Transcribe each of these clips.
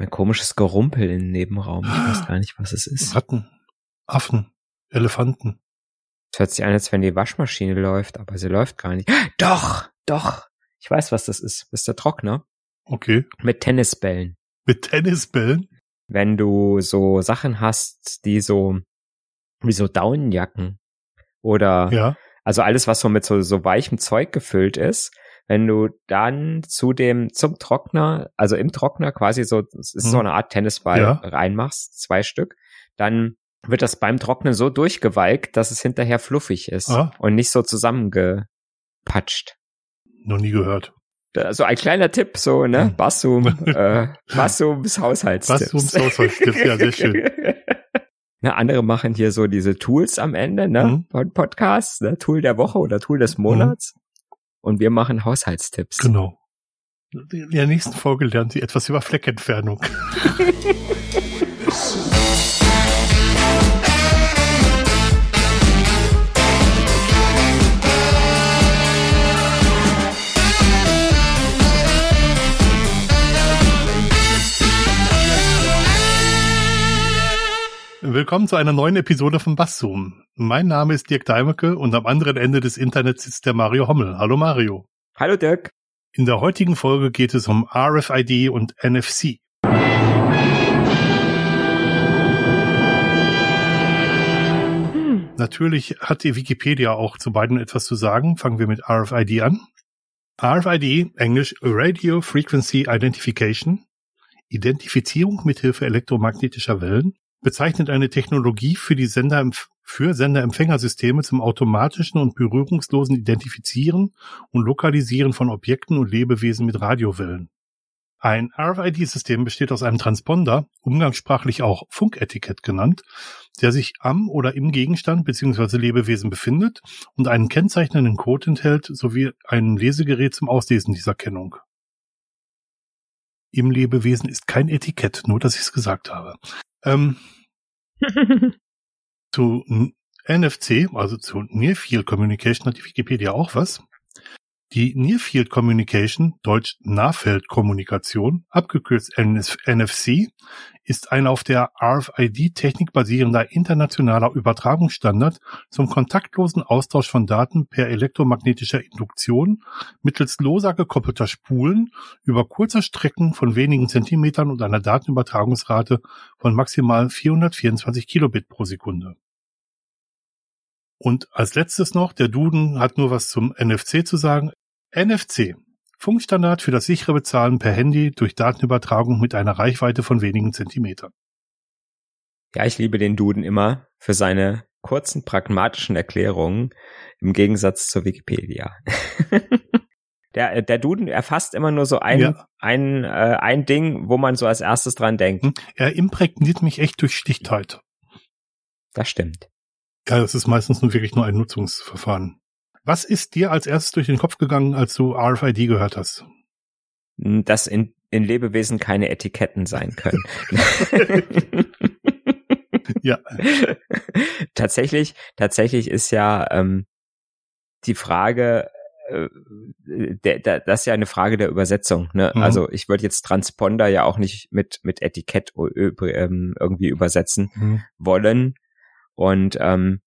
Ein komisches Gerumpel im Nebenraum. Ich weiß gar nicht, was es ist. Ratten, Affen, Elefanten. Es hört sich an, als wenn die Waschmaschine läuft, aber sie läuft gar nicht. Doch, doch. Ich weiß, was das ist. Das ist der Trockner. Okay. Mit Tennisbällen. Mit Tennisbällen? Wenn du so Sachen hast, die so, wie so Daunenjacken oder, Ja. also alles, was so mit so, so weichem Zeug gefüllt ist, wenn du dann zu dem, zum Trockner, also im Trockner quasi so, es ist Mhm. so eine Art Tennisball Ja. reinmachst, zwei Stück, dann wird das beim Trocknen so durchgewalkt, dass es hinterher fluffig ist Ah. und nicht so zusammengepatscht. Noch nie gehört. Also ein kleiner Tipp, so, ne? Hm. Bassum, äh, Bassums Haushaltstipps. Bassums Haushaltstipps, ja, sehr schön. Na, andere machen hier so diese Tools am Ende, ne? Mhm. Von Podcasts, ne? Tool der Woche oder Tool des Monats. Und wir machen Haushaltstipps. Genau. In der nächsten Folge lernen Sie etwas über Fleckentfernung. Willkommen zu einer neuen Episode von Basszoom. Mein Name ist Dirk Deimecke und am anderen Ende des Internets sitzt der Mario Hommel. Hallo Mario. Hallo Dirk. In der heutigen Folge geht es um RFID und NFC. Natürlich hat die Wikipedia auch zu beiden etwas zu sagen. Fangen wir mit RFID an. RFID, Englisch Radio Frequency Identification, Identifizierung mithilfe elektromagnetischer Wellen, bezeichnet eine Technologie für die Sender für Senderempfängersysteme zum automatischen und berührungslosen Identifizieren und Lokalisieren von Objekten und Lebewesen mit Radiowellen. Ein RFID-System besteht aus einem Transponder, umgangssprachlich auch Funketikett genannt, der sich am oder im Gegenstand bzw. Lebewesen befindet und einen kennzeichnenden Code enthält sowie ein Lesegerät zum Auslesen dieser Kennung. Im Lebewesen ist kein Etikett, nur dass ich es gesagt habe. Ähm, zu NFC, also zu Near Field Communication, hat die Wikipedia auch was. Die Near Field Communication, deutsch Nahfeldkommunikation, abgekürzt NFC, ist ein auf der RFID-Technik basierender internationaler Übertragungsstandard zum kontaktlosen Austausch von Daten per elektromagnetischer Induktion mittels loser gekoppelter Spulen über kurze Strecken von wenigen Zentimetern und einer Datenübertragungsrate von maximal 424 Kilobit pro Sekunde. Und als letztes noch, der Duden hat nur was zum NFC zu sagen. NFC. Funkstandard für das sichere Bezahlen per Handy durch Datenübertragung mit einer Reichweite von wenigen Zentimetern. Ja, ich liebe den Duden immer für seine kurzen, pragmatischen Erklärungen im Gegensatz zur Wikipedia. der, der Duden erfasst immer nur so ein, Ja. ein, äh, ein Ding, wo man so als erstes dran denkt. Hm? Er imprägniert mich echt durch Stichtheit. Das stimmt. Ja, das ist meistens nur wirklich nur ein Nutzungsverfahren. Was ist dir als erstes durch den Kopf gegangen, als du RFID gehört hast? Dass in, in Lebewesen keine Etiketten sein können. Ja. tatsächlich, tatsächlich ist ja ähm, die Frage, äh, der, der, das ist ja eine Frage der Übersetzung. Ne? Mhm. Also ich würde jetzt Transponder ja auch nicht mit mit Etikett ö- ähm, irgendwie übersetzen Hm. wollen und ähm,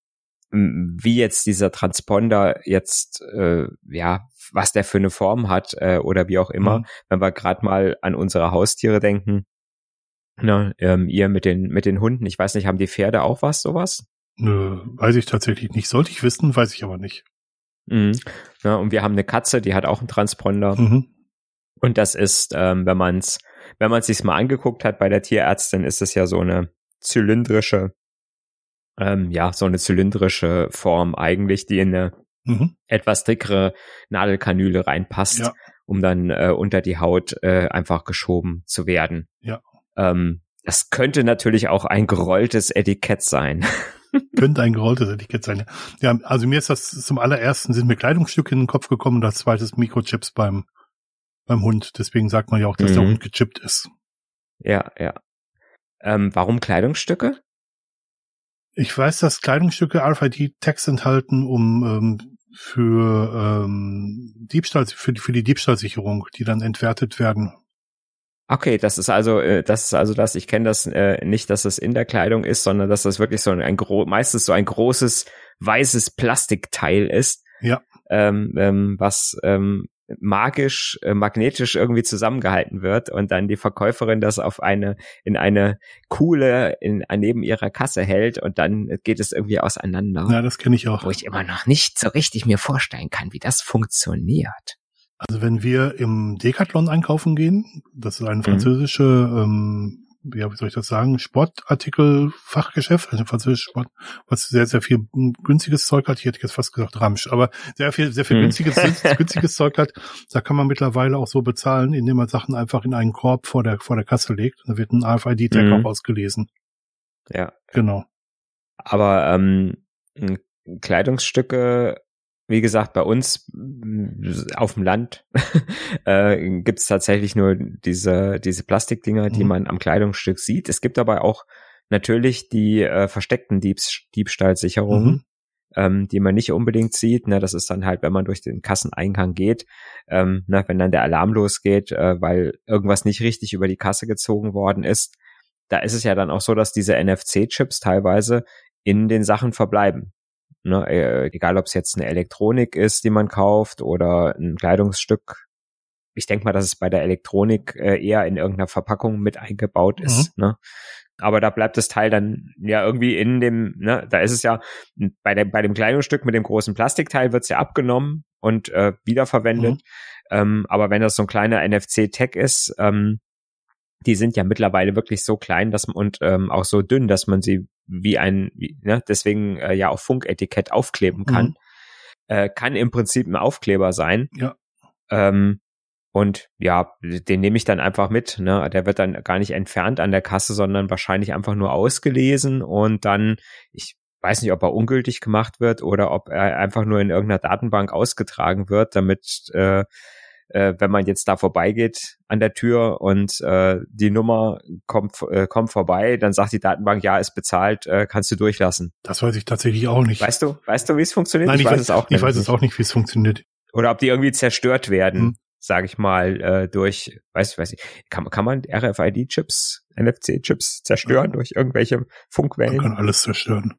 wie jetzt dieser Transponder jetzt äh, ja was der für eine Form hat äh, oder wie auch immer, Mhm. wenn wir gerade mal an unsere Haustiere denken. Ne, ähm, ihr mit den mit den Hunden, ich weiß nicht, haben die Pferde auch was sowas? Nö, weiß ich tatsächlich nicht. Sollte ich wissen, weiß ich aber nicht. Mhm. Ja, und wir haben eine Katze, die hat auch einen Transponder. Mhm. Und das ist, ähm, wenn man es, wenn man sich mal angeguckt hat bei der Tierärztin, ist es ja so eine zylindrische, ähm, ja, so eine zylindrische Form eigentlich, die in eine Mhm. etwas dickere Nadelkanüle reinpasst, Ja. um dann äh, unter die Haut äh, einfach geschoben zu werden. Ja. Ähm, das könnte natürlich auch ein gerolltes Etikett sein. Könnte ein gerolltes Etikett sein. Ja, also mir ist das zum allerersten sind mir Kleidungsstücke in den Kopf gekommen und als zweites Mikrochips beim, beim Hund. Deswegen sagt man ja auch, dass der Mhm. Hund gechippt ist. ja, ja. Ähm, warum Kleidungsstücke? Ich weiß, dass Kleidungsstücke RFID-Text enthalten, um ähm, für ähm, Diebstahl, für die, für die Diebstahlsicherung, die dann entwertet werden. Okay, das ist also, äh, das ist also das, ich kenne das äh, nicht, dass es in der Kleidung ist, sondern dass das wirklich so ein, ein gro meistens so ein großes weißes Plastikteil ist. Ja. Ähm, ähm, was ähm, magisch, äh, magnetisch irgendwie zusammengehalten wird und dann die Verkäuferin das auf eine, in eine Kuhle in, neben ihrer Kasse hält und dann geht es irgendwie auseinander. Ja, das kenne ich auch. Wo ich immer noch nicht so richtig mir vorstellen kann, wie das funktioniert. Also wenn wir im Decathlon einkaufen gehen, das ist eine mhm. französische ähm, ja, wie soll ich das sagen, Sportartikel-Fachgeschäft, also französisches Sport, was sehr, sehr viel günstiges Zeug hat. Ich hätte jetzt fast gesagt Ramsch, aber sehr viel, sehr viel hm. günstiges, günstiges Zeug hat. Da kann man mittlerweile auch so bezahlen, indem man Sachen einfach in einen Korb vor der, vor der Kasse legt. Da wird ein AFID-Tag hm. auch ausgelesen. Ja. Genau. Aber ähm, Kleidungsstücke wie gesagt, bei uns auf dem Land äh, gibt es tatsächlich nur diese, diese Plastikdinger, die mhm. man am Kleidungsstück sieht. Es gibt aber auch natürlich die äh, versteckten Diebs Diebstahlsicherungen, mhm. ähm, die man nicht unbedingt sieht. Ne, das ist dann halt, wenn man durch den Kasseneingang geht, ähm, ne, wenn dann der Alarm losgeht, äh, weil irgendwas nicht richtig über die Kasse gezogen worden ist. Da ist es ja dann auch so, dass diese NFC-Chips teilweise in den Sachen verbleiben. Ne, äh, egal, ob es jetzt eine Elektronik ist, die man kauft oder ein Kleidungsstück. Ich denke mal, dass es bei der Elektronik äh, eher in irgendeiner Verpackung mit eingebaut ist. Mhm. Ne? Aber da bleibt das Teil dann ja irgendwie in dem, ne, da ist es ja, bei dem, bei dem Kleidungsstück mit dem großen Plastikteil wird es ja abgenommen und äh, wiederverwendet. Mhm. Ähm, aber wenn das so ein kleiner NFC-Tag ist, ähm, die sind ja mittlerweile wirklich so klein dass man, und ähm, auch so dünn, dass man sie wie ein, wie, ne, deswegen äh, ja auf Funketikett aufkleben kann. Mhm. Äh, kann im Prinzip ein Aufkleber sein. Ja. Ähm, und ja, den nehme ich dann einfach mit. Ne? Der wird dann gar nicht entfernt an der Kasse, sondern wahrscheinlich einfach nur ausgelesen und dann, ich weiß nicht, ob er ungültig gemacht wird oder ob er einfach nur in irgendeiner Datenbank ausgetragen wird, damit äh, äh, wenn man jetzt da vorbeigeht an der Tür und äh, die Nummer kommt, äh, kommt vorbei, dann sagt die Datenbank, ja, ist bezahlt, äh, kannst du durchlassen. Das weiß ich tatsächlich auch nicht. Weißt du, weißt du, wie es funktioniert? Nein, ich, ich weiß, es auch nicht. Ich weiß es auch nicht, wie es funktioniert. Oder ob die irgendwie zerstört werden, hm. sage ich mal, äh, durch, weiß, weiß ich, kann, kann man RFID-Chips, NFC-Chips zerstören ja. durch irgendwelche Funkwellen? Man kann alles zerstören.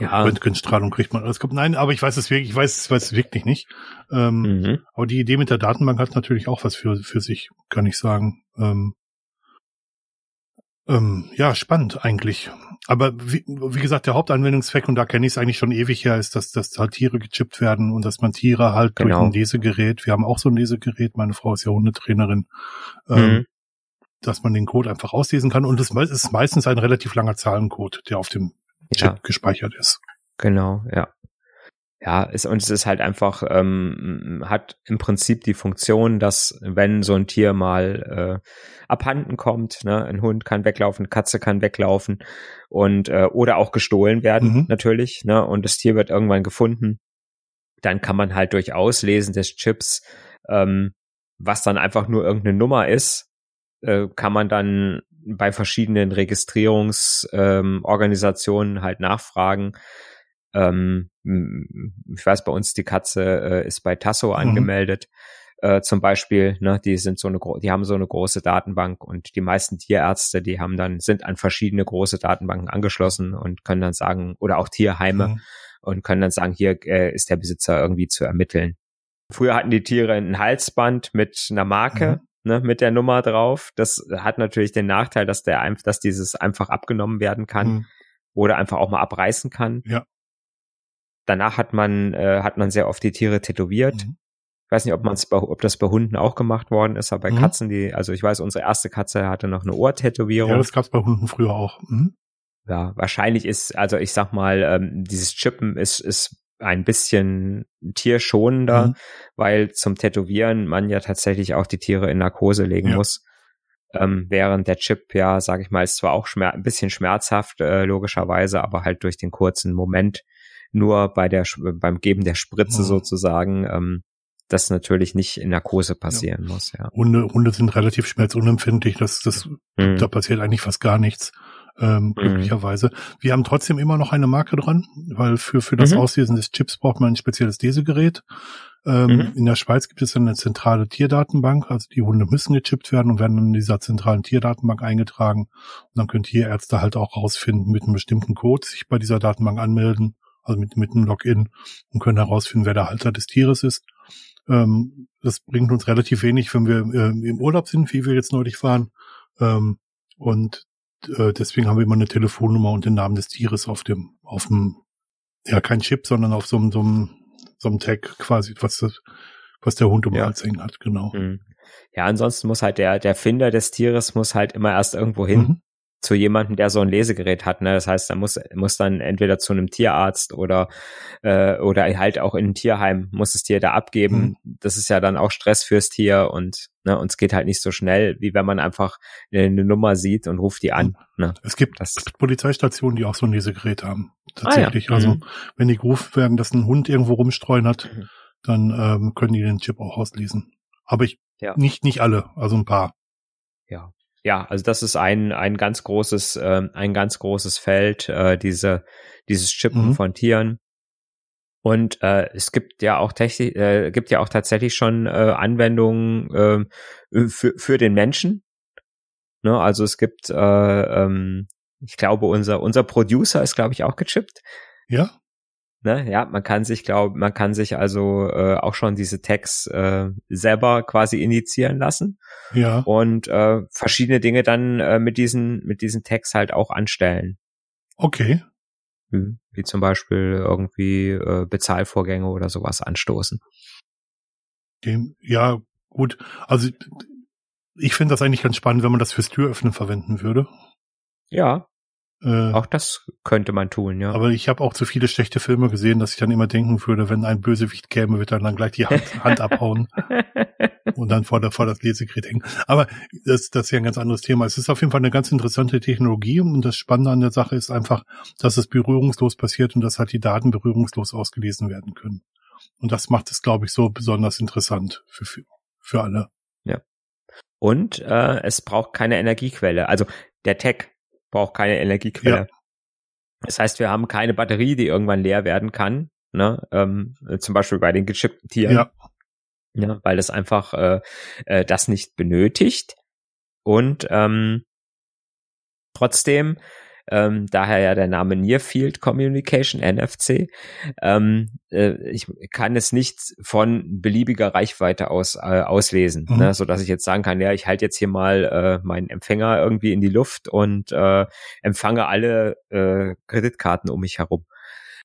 Ja. Röntgenstrahlung kriegt man alles. Nein, aber ich weiß es wirklich, ich weiß, ich weiß es wirklich nicht. Ähm, mhm. Aber die Idee mit der Datenbank hat natürlich auch was für, für sich, kann ich sagen. Ähm, ähm, ja, spannend eigentlich. Aber wie, wie gesagt, der Hauptanwendungszweck, und da kenne ich es eigentlich schon ewig her, ist, dass, dass halt Tiere gechippt werden und dass man Tiere halt genau. durch ein Lesegerät, wir haben auch so ein Lesegerät, meine Frau ist ja Hundetrainerin, ähm, mhm. dass man den Code einfach auslesen kann. Und es ist meistens ein relativ langer Zahlencode, der auf dem Chip ja. gespeichert ist. Genau, ja. Ja, ist, und es ist halt einfach, ähm, hat im Prinzip die Funktion, dass wenn so ein Tier mal äh, abhanden kommt, ne, ein Hund kann weglaufen, Katze kann weglaufen und äh, oder auch gestohlen werden, mhm. natürlich, ne, und das Tier wird irgendwann gefunden, dann kann man halt durch Auslesen des Chips, ähm, was dann einfach nur irgendeine Nummer ist, äh, kann man dann bei verschiedenen Registrierungsorganisationen ähm, halt nachfragen. Ähm, ich weiß, bei uns die Katze äh, ist bei Tasso mhm. angemeldet. Äh, zum Beispiel, ne, die sind so eine, die haben so eine große Datenbank und die meisten Tierärzte, die haben dann, sind an verschiedene große Datenbanken angeschlossen und können dann sagen, oder auch Tierheime mhm. und können dann sagen, hier äh, ist der Besitzer irgendwie zu ermitteln. Früher hatten die Tiere ein Halsband mit einer Marke, mhm ne, mit der Nummer drauf. Das hat natürlich den Nachteil, dass der einfach, dass dieses einfach abgenommen werden kann mhm. oder einfach auch mal abreißen kann. Ja. Danach hat man äh, hat man sehr oft die Tiere tätowiert. Mhm. Ich weiß nicht, ob man es ob das bei Hunden auch gemacht worden ist, aber bei mhm. Katzen, die, also ich weiß, unsere erste Katze hatte noch eine Ohrtätowierung. Ja, das gab's bei Hunden früher auch. Mhm. Ja, wahrscheinlich ist, also ich sag mal, ähm, dieses Chippen ist, ist ein bisschen tierschonender, mhm. weil zum Tätowieren man ja tatsächlich auch die Tiere in Narkose legen ja. muss. Ähm, während der Chip, ja, sag ich mal, ist zwar auch schmer ein bisschen schmerzhaft, äh, logischerweise, aber halt durch den kurzen Moment nur bei der beim Geben der Spritze mhm. sozusagen, ähm, das natürlich nicht in Narkose passieren ja. muss, ja. Hunde, Hunde sind relativ schmerzunempfindlich, das, das, mhm. da passiert eigentlich fast gar nichts. Ähm, mhm. glücklicherweise. Wir haben trotzdem immer noch eine Marke dran, weil für, für das mhm. Auslesen des Chips braucht man ein spezielles Lesegerät. Ähm, mhm. In der Schweiz gibt es eine zentrale Tierdatenbank, also die Hunde müssen gechippt werden und werden in dieser zentralen Tierdatenbank eingetragen. Und dann können Tierärzte halt auch rausfinden, mit einem bestimmten Code sich bei dieser Datenbank anmelden, also mit, mit einem Login und können herausfinden, wer der Halter des Tieres ist. Ähm, das bringt uns relativ wenig, wenn wir äh, im Urlaub sind, wie wir jetzt neulich waren. Ähm, und äh, deswegen haben wir immer eine Telefonnummer und den Namen des Tieres auf dem, auf dem, ja, kein Chip, sondern auf so einem, so einem, so einem Tag quasi, was das, was der Hund um ja. Hals hängen hat, genau. Mhm. Ja, ansonsten muss halt der, der Finder des Tieres muss halt immer erst irgendwo hin. Mhm zu jemandem, der so ein Lesegerät hat. Ne? Das heißt, er muss, muss dann entweder zu einem Tierarzt oder äh, oder halt auch in ein Tierheim muss das Tier da abgeben. Mhm. Das ist ja dann auch Stress fürs Tier und ne, und es geht halt nicht so schnell, wie wenn man einfach eine, Nummer sieht und ruft die an. Mhm. Ne? Es gibt das, Polizeistationen, die auch so ein Lesegerät haben. Tatsächlich. Ah, ja. Also mhm. wenn die gerufen werden, dass ein Hund irgendwo rumstreuen hat, mhm. dann ähm, können die den Chip auch auslesen. Aber ich ja. nicht nicht alle, also ein paar. Ja, ja, also das ist ein ein ganz großes äh, ein ganz großes Feld äh, diese dieses Chippen mhm. von Tieren. Und äh, es gibt ja auch technisch, äh, gibt ja auch tatsächlich schon äh, Anwendungen äh, für für den Menschen. Ne, also es gibt, äh, ähm, ich glaube, unser unser Producer ist, glaube ich, auch gechippt. Ja. Ne, ja, man kann sich, glaube, man kann sich also äh, auch schon diese Tags äh, selber quasi initiieren lassen. Ja. Und äh, verschiedene Dinge dann äh, mit diesen mit diesen Tags halt auch anstellen. Okay. Hm, wie zum Beispiel irgendwie äh, Bezahlvorgänge oder sowas anstoßen. Dem, ja, gut. Also ich finde das eigentlich ganz spannend, wenn man das fürs Türöffnen verwenden würde. Ja, äh, auch das könnte man tun, ja. Aber ich habe auch zu viele schlechte Filme gesehen, dass ich dann immer denken würde, wenn ein Bösewicht käme, wird er dann gleich die Hand, Hand abhauen und dann vor, der, vor das Lesegerät hängen. Aber das, das ist ja ein ganz anderes Thema. Es ist auf jeden Fall eine ganz interessante Technologie und das Spannende an der Sache ist einfach, dass es berührungslos passiert und dass halt die Daten berührungslos ausgelesen werden können. Und das macht es, glaube ich, so besonders interessant für, für, für alle. Ja. Und äh, es braucht keine Energiequelle. Also der Tech braucht keine Energiequelle. Ja. Das heißt, wir haben keine Batterie, die irgendwann leer werden kann. Ne? Ähm, zum Beispiel bei den gechippten Tieren. Ja. ja weil es einfach äh, äh, das nicht benötigt. Und ähm, trotzdem ähm, daher ja der Name Near Field Communication, NFC. Ähm, äh, ich kann es nicht von beliebiger Reichweite aus äh, auslesen, mhm. ne, so dass ich jetzt sagen kann, ja, ich halte jetzt hier mal äh, meinen Empfänger irgendwie in die Luft und äh, empfange alle äh, Kreditkarten um mich herum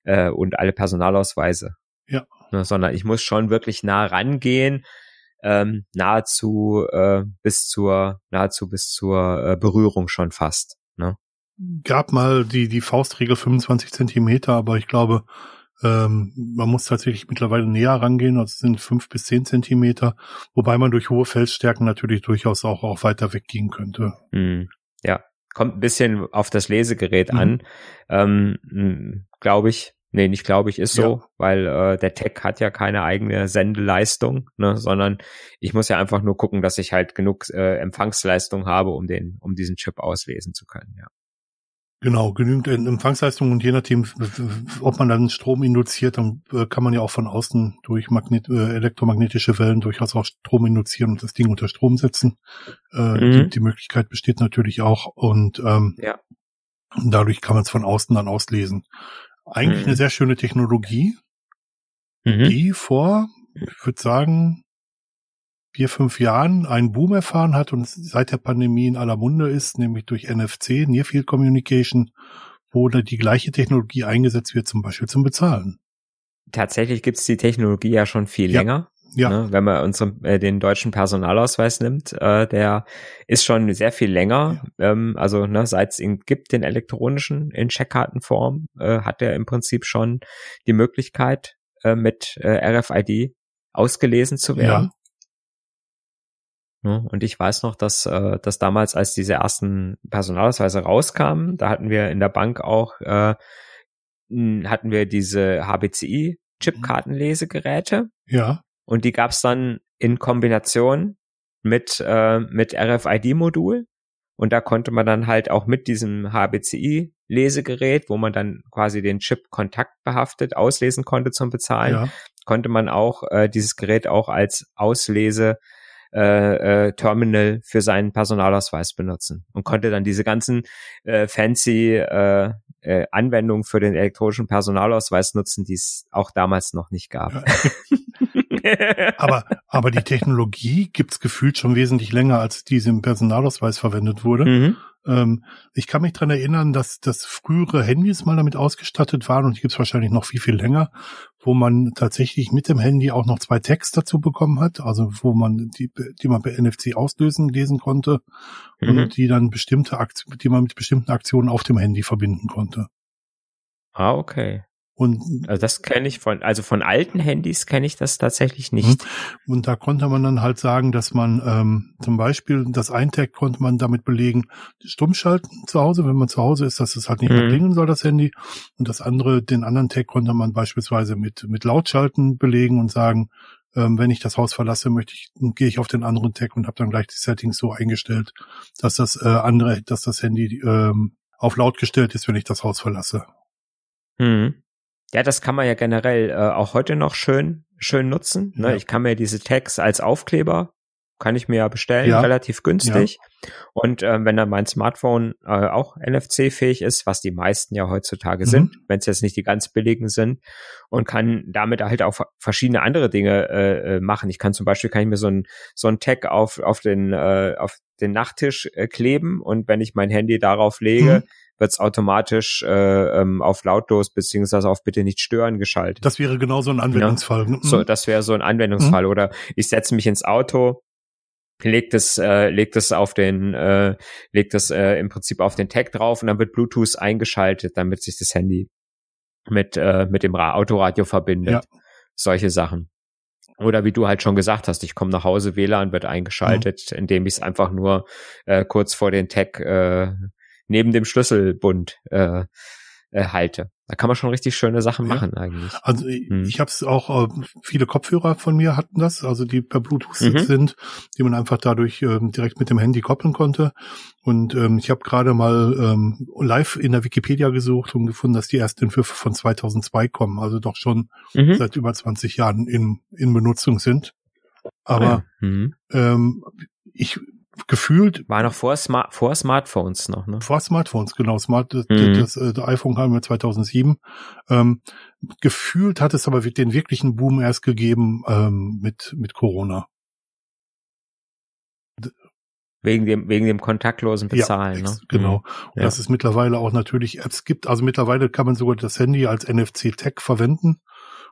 äh, und alle Personalausweise. Ja. Ne, sondern ich muss schon wirklich nah rangehen, ähm, nahezu äh, bis zur nahezu bis zur äh, Berührung schon fast. Ne? Gab mal die, die Faustregel 25 Zentimeter, aber ich glaube, ähm, man muss tatsächlich mittlerweile näher rangehen, also sind fünf bis zehn Zentimeter, wobei man durch hohe Felsstärken natürlich durchaus auch, auch weiter weggehen könnte. Mm, ja, kommt ein bisschen auf das Lesegerät mhm. an, ähm, hm, glaube ich. Nee, nicht glaube ich, ist so, ja. weil äh, der Tech hat ja keine eigene Sendeleistung, ne, sondern ich muss ja einfach nur gucken, dass ich halt genug äh, Empfangsleistung habe, um den, um diesen Chip auslesen zu können, ja. Genau, genügend Empfangsleistung und je nachdem, ob man dann Strom induziert, dann äh, kann man ja auch von außen durch Magnet äh, elektromagnetische Wellen durchaus auch Strom induzieren und das Ding unter Strom setzen. Äh, mhm. die, die, Möglichkeit besteht natürlich auch und ähm, ja. dadurch kann man es von außen dann auslesen. Eigentlich mhm. eine sehr schöne Technologie, mhm. die vor, ich würde sagen, vier, fünf Jahren einen Boom erfahren hat und seit der Pandemie in aller Munde ist, nämlich durch NFC, Near Field Communication, wo die gleiche Technologie eingesetzt wird, zum Beispiel zum Bezahlen. Tatsächlich gibt es die Technologie ja schon viel ja. länger. Ja. Ne, wenn man unseren, äh, den deutschen Personalausweis nimmt, äh, der ist schon sehr viel länger. Ja. Ähm, also ne, seit es ihn gibt, den elektronischen in Checkkartenform, äh, hat er im Prinzip schon die Möglichkeit, äh, mit äh, RFID ausgelesen zu werden. Ne? Und ich weiß noch, dass, äh, dass damals, als diese ersten Personalausweise rauskamen, da hatten wir in der Bank auch, äh, hatten wir diese HBCI-Chipkartenlesegeräte. Ja. Und die gab's dann in Kombination mit, äh, mit RFID-Modul. Und da konnte man dann halt auch mit diesem HBCI-Lesegerät, wo man dann quasi den Chip kontaktbehaftet auslesen konnte zum Bezahlen, ja. konnte man auch äh, dieses Gerät auch als Auslese äh, äh, Terminal für seinen Personalausweis benutzen und konnte dann diese ganzen äh, fancy äh, äh, Anwendungen für den elektronischen Personalausweis nutzen, die es auch damals noch nicht gab. Ja. aber, aber die Technologie gibt's gefühlt schon wesentlich länger, als diese im Personalausweis verwendet wurde. Mhm. Ähm, ich kann mich dran erinnern, dass, dass frühere Handys mal damit ausgestattet waren und die gibt's wahrscheinlich noch viel, viel länger, wo man tatsächlich mit dem Handy auch noch zwei Tags dazu bekommen hat, also wo man die, die man per NFC auslösen lesen konnte mhm. und die dann bestimmte Aktionen, die man mit bestimmten Aktionen auf dem Handy verbinden konnte. Ah, okay. Und also das kenne ich von, also von alten Handys kenne ich das tatsächlich nicht. Mhm. Und da konnte man dann halt sagen, dass man ähm, zum Beispiel das Eintag konnte man damit belegen, stumm schalten zu Hause, wenn man zu Hause ist, dass es halt nicht mhm. mehr klingeln soll, das Handy. Und das andere, den anderen Tag konnte man beispielsweise mit, mit Lautschalten belegen und sagen, ähm, wenn ich das Haus verlasse, möchte ich, gehe ich auf den anderen Tag und habe dann gleich die Settings so eingestellt, dass das äh, andere, dass das Handy ähm, auf laut gestellt ist, wenn ich das Haus verlasse. Mhm. Ja, das kann man ja generell äh, auch heute noch schön, schön nutzen. Ne? Ja. Ich kann mir diese Tags als Aufkleber, kann ich mir ja bestellen, ja. relativ günstig. Ja. Und ähm, wenn dann mein Smartphone äh, auch NFC-fähig ist, was die meisten ja heutzutage mhm. sind, wenn es jetzt nicht die ganz billigen sind, und kann damit halt auch verschiedene andere Dinge äh, äh, machen. Ich kann zum Beispiel kann ich mir so ein so ein Tag auf auf den äh, auf den Nachttisch äh, kleben und wenn ich mein Handy darauf lege, mhm wird es automatisch äh, ähm, auf lautlos beziehungsweise auf bitte nicht stören geschaltet. Das wäre genau so ein Anwendungsfall. Ja? Ne? So, mhm. das wäre so ein Anwendungsfall. Mhm. Oder ich setze mich ins Auto, legt es, äh, legt es auf den, äh, legt es äh, im Prinzip auf den Tag drauf und dann wird Bluetooth eingeschaltet, damit sich das Handy mit, äh, mit dem Autoradio verbindet. Ja. Solche Sachen. Oder wie du halt schon gesagt hast, ich komme nach Hause, WLAN wird eingeschaltet, mhm. indem ich es einfach nur äh, kurz vor den Tag äh, neben dem Schlüsselbund äh, äh, halte. Da kann man schon richtig schöne Sachen machen ja. eigentlich. Also hm. ich habe es auch, äh, viele Kopfhörer von mir hatten das, also die per Bluetooth mhm. sind, die man einfach dadurch ähm, direkt mit dem Handy koppeln konnte. Und ähm, ich habe gerade mal ähm, live in der Wikipedia gesucht und gefunden, dass die ersten Entwürfe von 2002 kommen, also doch schon mhm. seit über 20 Jahren in, in Benutzung sind. Aber ja. mhm. ähm, ich gefühlt. War noch vor, Smart vor Smartphones noch, ne? Vor Smartphones, genau. Smart, das, mhm. das, das, das iPhone haben wir 2007. Ähm, gefühlt hat es aber den wirklichen Boom erst gegeben ähm, mit, mit Corona. Wegen dem, wegen dem kontaktlosen Bezahlen, ja, ne? Genau. Mhm. Und ja. dass es mittlerweile auch natürlich Apps gibt. Also mittlerweile kann man sogar das Handy als NFC-Tag verwenden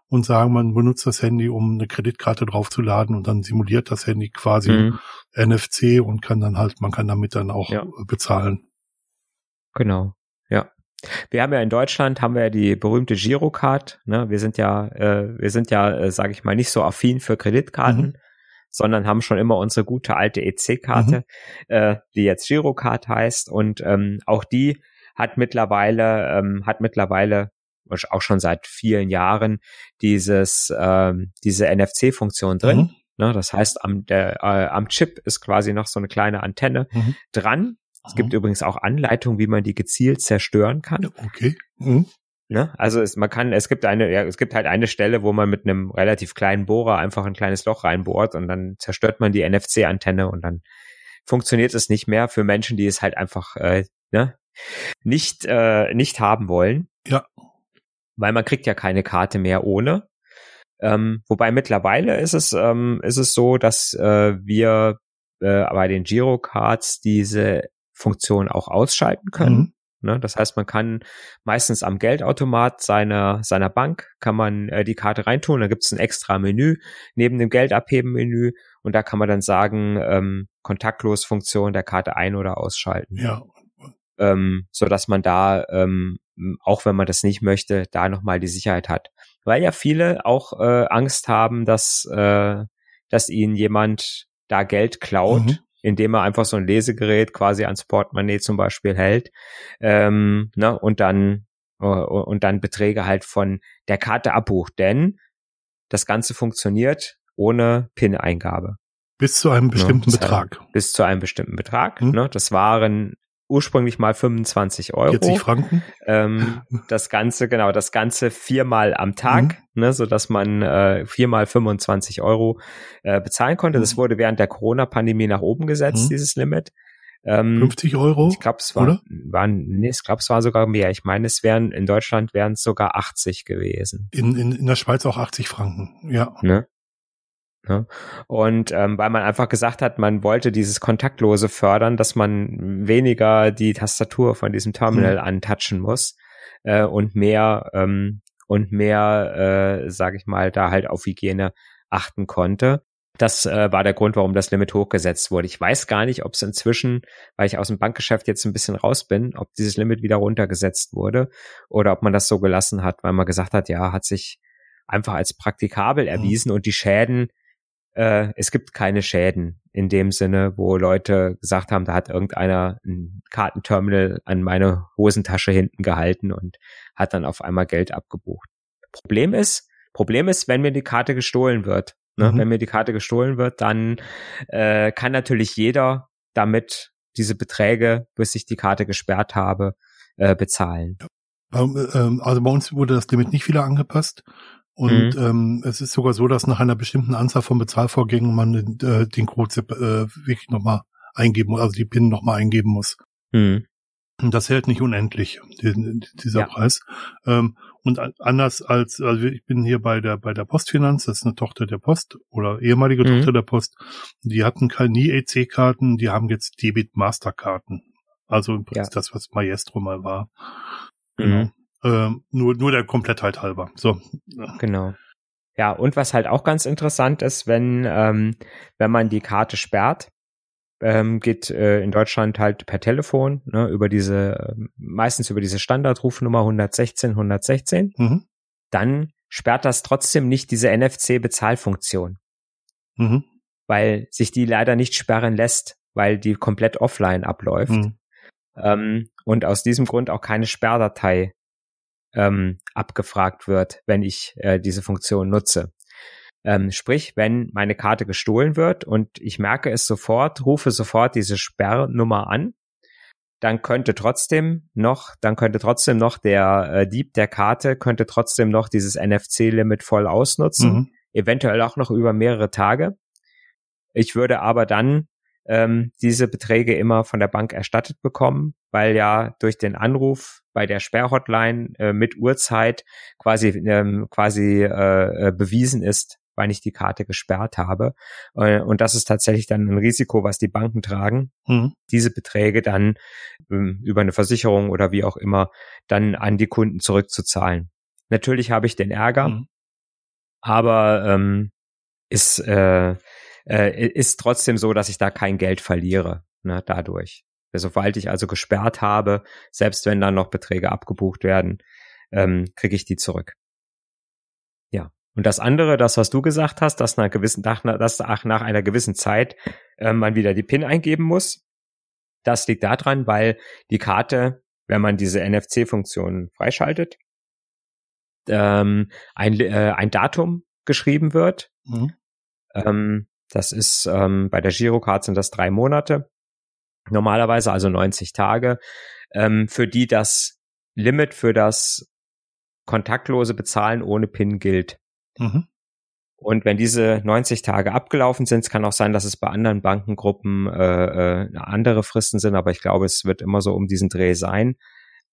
und sagen, man benutzt das Handy, um eine Kreditkarte draufzuladen und dann simuliert das Handy quasi mhm. NFC und kann dann halt, man kann damit dann auch ja. bezahlen. Genau, ja. Wir haben ja in Deutschland haben wir ja die berühmte Girocard. Ne? Wir sind ja, äh, wir sind ja, äh, sage ich mal, nicht so affin für Kreditkarten, mhm. sondern haben schon immer unsere gute alte EC-Karte, mhm. äh, die jetzt Girocard heißt und ähm, auch die hat mittlerweile ähm, hat mittlerweile auch schon seit vielen Jahren dieses ähm, diese NFC-Funktion drin. Mhm. Ne, das heißt, am, der, äh, am Chip ist quasi noch so eine kleine Antenne mhm. dran. Es gibt übrigens auch Anleitungen, wie man die gezielt zerstören kann. Okay. Mhm. Ne? Also es, man kann, es gibt eine, ja, es gibt halt eine Stelle, wo man mit einem relativ kleinen Bohrer einfach ein kleines Loch reinbohrt und dann zerstört man die NFC-Antenne und dann funktioniert es nicht mehr für Menschen, die es halt einfach äh, ne, nicht äh, nicht haben wollen. Ja weil man kriegt ja keine Karte mehr ohne. Ähm, wobei mittlerweile ist es, ähm, ist es so, dass äh, wir äh, bei den Girocards diese Funktion auch ausschalten können. Mhm. Ne? Das heißt, man kann meistens am Geldautomat seiner, seiner Bank kann man äh, die Karte reintun. Da gibt es ein extra Menü neben dem Geldabheben-Menü und da kann man dann sagen, ähm, kontaktlos Funktion der Karte ein- oder ausschalten. Ja. Ähm, so dass man da ähm, auch wenn man das nicht möchte, da nochmal die Sicherheit hat. Weil ja viele auch äh, Angst haben, dass, äh, dass ihnen jemand da Geld klaut, mhm. indem er einfach so ein Lesegerät quasi ans Portemonnaie zum Beispiel hält ähm, ne, und dann äh, und dann Beträge halt von der Karte abbucht. Denn das Ganze funktioniert ohne PIN-Eingabe. Bis zu einem bestimmten ne, Betrag. Bis zu einem bestimmten Betrag. Hm? Ne, das waren ursprünglich mal 25 Euro. 40 Franken. Ähm, das Ganze, genau, das Ganze viermal am Tag, mhm. ne, so dass man äh, viermal 25 Euro äh, bezahlen konnte. Das mhm. wurde während der Corona-Pandemie nach oben gesetzt, mhm. dieses Limit. Ähm, 50 Euro? Ich glaube, es war, oder? waren, nee, ich glaube, es war sogar mehr. Ich meine, es wären, in Deutschland wären es sogar 80 gewesen. In, in, in der Schweiz auch 80 Franken, ja. Ne? Ne? Und ähm, weil man einfach gesagt hat, man wollte dieses Kontaktlose fördern, dass man weniger die Tastatur von diesem Terminal mhm. antatschen muss äh, und mehr ähm, und mehr, äh, sage ich mal, da halt auf Hygiene achten konnte. Das äh, war der Grund, warum das Limit hochgesetzt wurde. Ich weiß gar nicht, ob es inzwischen, weil ich aus dem Bankgeschäft jetzt ein bisschen raus bin, ob dieses Limit wieder runtergesetzt wurde oder ob man das so gelassen hat, weil man gesagt hat, ja, hat sich einfach als praktikabel mhm. erwiesen mhm. und die Schäden, äh, es gibt keine Schäden in dem Sinne, wo Leute gesagt haben, da hat irgendeiner ein Kartenterminal an meine Hosentasche hinten gehalten und hat dann auf einmal Geld abgebucht. Problem ist, Problem ist, wenn mir die Karte gestohlen wird, Ne? Mhm. Wenn mir die Karte gestohlen wird, dann äh, kann natürlich jeder damit diese Beträge, bis ich die Karte gesperrt habe, äh, bezahlen. Ähm, also bei uns wurde das Limit nicht wieder angepasst. Und mhm. ähm, es ist sogar so, dass nach einer bestimmten Anzahl von Bezahlvorgängen man äh, den Code äh, wirklich nochmal eingeben muss, also die PIN nochmal eingeben muss. Mhm. Und das hält nicht unendlich, dieser ja. Preis. Ähm, und anders als, also ich bin hier bei der, bei der Postfinanz, das ist eine Tochter der Post oder ehemalige mhm. Tochter der Post. Die hatten keine nie EC-Karten, die haben jetzt Debit Masterkarten. Also im Prinzip ja. das, was Maestro mal war. Genau. Mhm. Ähm, nur, nur der Komplettheit halber. So. Genau. Ja, und was halt auch ganz interessant ist, wenn, ähm, wenn man die Karte sperrt, ähm, geht äh, in Deutschland halt per Telefon, ne, über diese, äh, meistens über diese Standardrufnummer 116, 116. Mhm. Dann sperrt das trotzdem nicht diese NFC-Bezahlfunktion. Mhm. Weil sich die leider nicht sperren lässt, weil die komplett offline abläuft. Mhm. Ähm, und aus diesem Grund auch keine Sperrdatei ähm, abgefragt wird, wenn ich äh, diese Funktion nutze. Ähm, sprich, wenn meine Karte gestohlen wird und ich merke es sofort, rufe sofort diese Sperrnummer an, dann könnte trotzdem noch, dann könnte trotzdem noch der äh, Dieb der Karte könnte trotzdem noch dieses NFC-Limit voll ausnutzen, mhm. eventuell auch noch über mehrere Tage. Ich würde aber dann ähm, diese Beträge immer von der Bank erstattet bekommen, weil ja durch den Anruf bei der Sperrhotline äh, mit Uhrzeit quasi ähm, quasi äh, äh bewiesen ist, weil ich die Karte gesperrt habe. Äh, und das ist tatsächlich dann ein Risiko, was die Banken tragen, mhm. diese Beträge dann ähm, über eine Versicherung oder wie auch immer dann an die Kunden zurückzuzahlen. Natürlich habe ich den Ärger, mhm. aber ähm, ist, äh, äh, ist trotzdem so, dass ich da kein Geld verliere ne, dadurch. Sobald ich also gesperrt habe, selbst wenn dann noch Beträge abgebucht werden, ähm, kriege ich die zurück. Ja. Und das andere, das, was du gesagt hast, dass nach, gewissen, nach, dass nach einer gewissen Zeit äh, man wieder die PIN eingeben muss, das liegt daran, weil die Karte, wenn man diese NFC-Funktion freischaltet, ähm, ein, äh, ein Datum geschrieben wird. Mhm. Ähm, das ist ähm, bei der Girocard sind das drei Monate. Normalerweise also 90 Tage, ähm, für die das Limit für das kontaktlose Bezahlen ohne PIN gilt. Mhm. Und wenn diese 90 Tage abgelaufen sind, es kann auch sein, dass es bei anderen Bankengruppen äh, äh, andere Fristen sind, aber ich glaube, es wird immer so um diesen Dreh sein.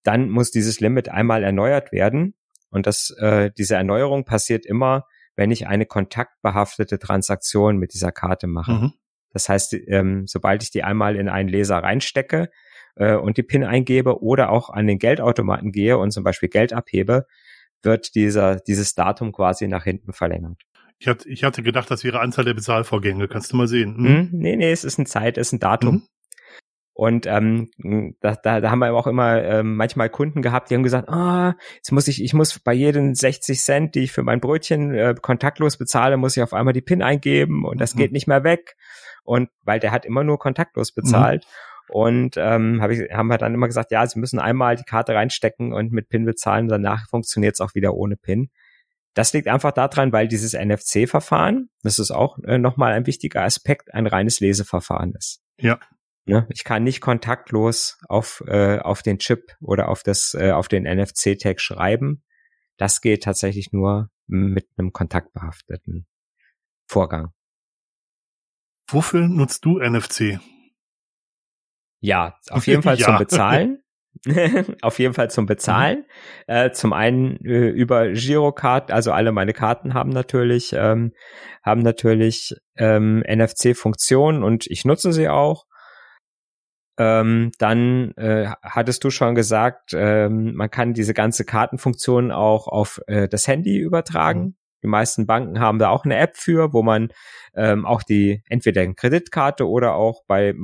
Dann muss dieses Limit einmal erneuert werden. Und das, äh, diese Erneuerung passiert immer, wenn ich eine kontaktbehaftete Transaktion mit dieser Karte mache. Mhm. Das heißt, ähm, sobald ich die einmal in einen Leser reinstecke äh, und die PIN eingebe oder auch an den Geldautomaten gehe und zum Beispiel Geld abhebe, wird dieser, dieses Datum quasi nach hinten verlängert. Ich hatte, ich hatte gedacht, das wäre Anzahl der Bezahlvorgänge. Kannst du mal sehen. Hm? Hm, nee, nee, es ist eine Zeit, es ist ein Datum. Mhm. Und ähm, da, da, da haben wir auch immer ähm, manchmal Kunden gehabt, die haben gesagt, ah, jetzt muss ich, ich muss bei jedem 60 Cent, die ich für mein Brötchen äh, kontaktlos bezahle, muss ich auf einmal die PIN eingeben und das mhm. geht nicht mehr weg. Und weil der hat immer nur kontaktlos bezahlt. Mhm. Und ähm, hab ich, haben wir dann immer gesagt, ja, sie müssen einmal die Karte reinstecken und mit PIN bezahlen, danach funktioniert es auch wieder ohne PIN. das liegt einfach daran, weil dieses NFC-Verfahren, das ist auch äh, nochmal ein wichtiger Aspekt, ein reines Leseverfahren ist. Ja. Ne? Ich kann nicht kontaktlos auf, äh, auf den Chip oder auf das, äh, auf den NFC-Tag schreiben. Das geht tatsächlich nur mit einem kontaktbehafteten Vorgang. Wofür nutzt du NFC? Ja, auf jeden Fall ja. zum Bezahlen. auf jeden Fall zum Bezahlen. Mhm. Äh, zum einen äh, über Girocard, also alle meine Karten haben natürlich ähm, haben natürlich ähm, NFC-Funktionen und ich nutze sie auch. Ähm, dann äh, hattest du schon gesagt, ähm, man kann diese ganze Kartenfunktion auch auf äh, das Handy übertragen. Mhm. Die meisten Banken haben da auch eine App für, wo man ähm, auch die entweder eine Kreditkarte oder auch bei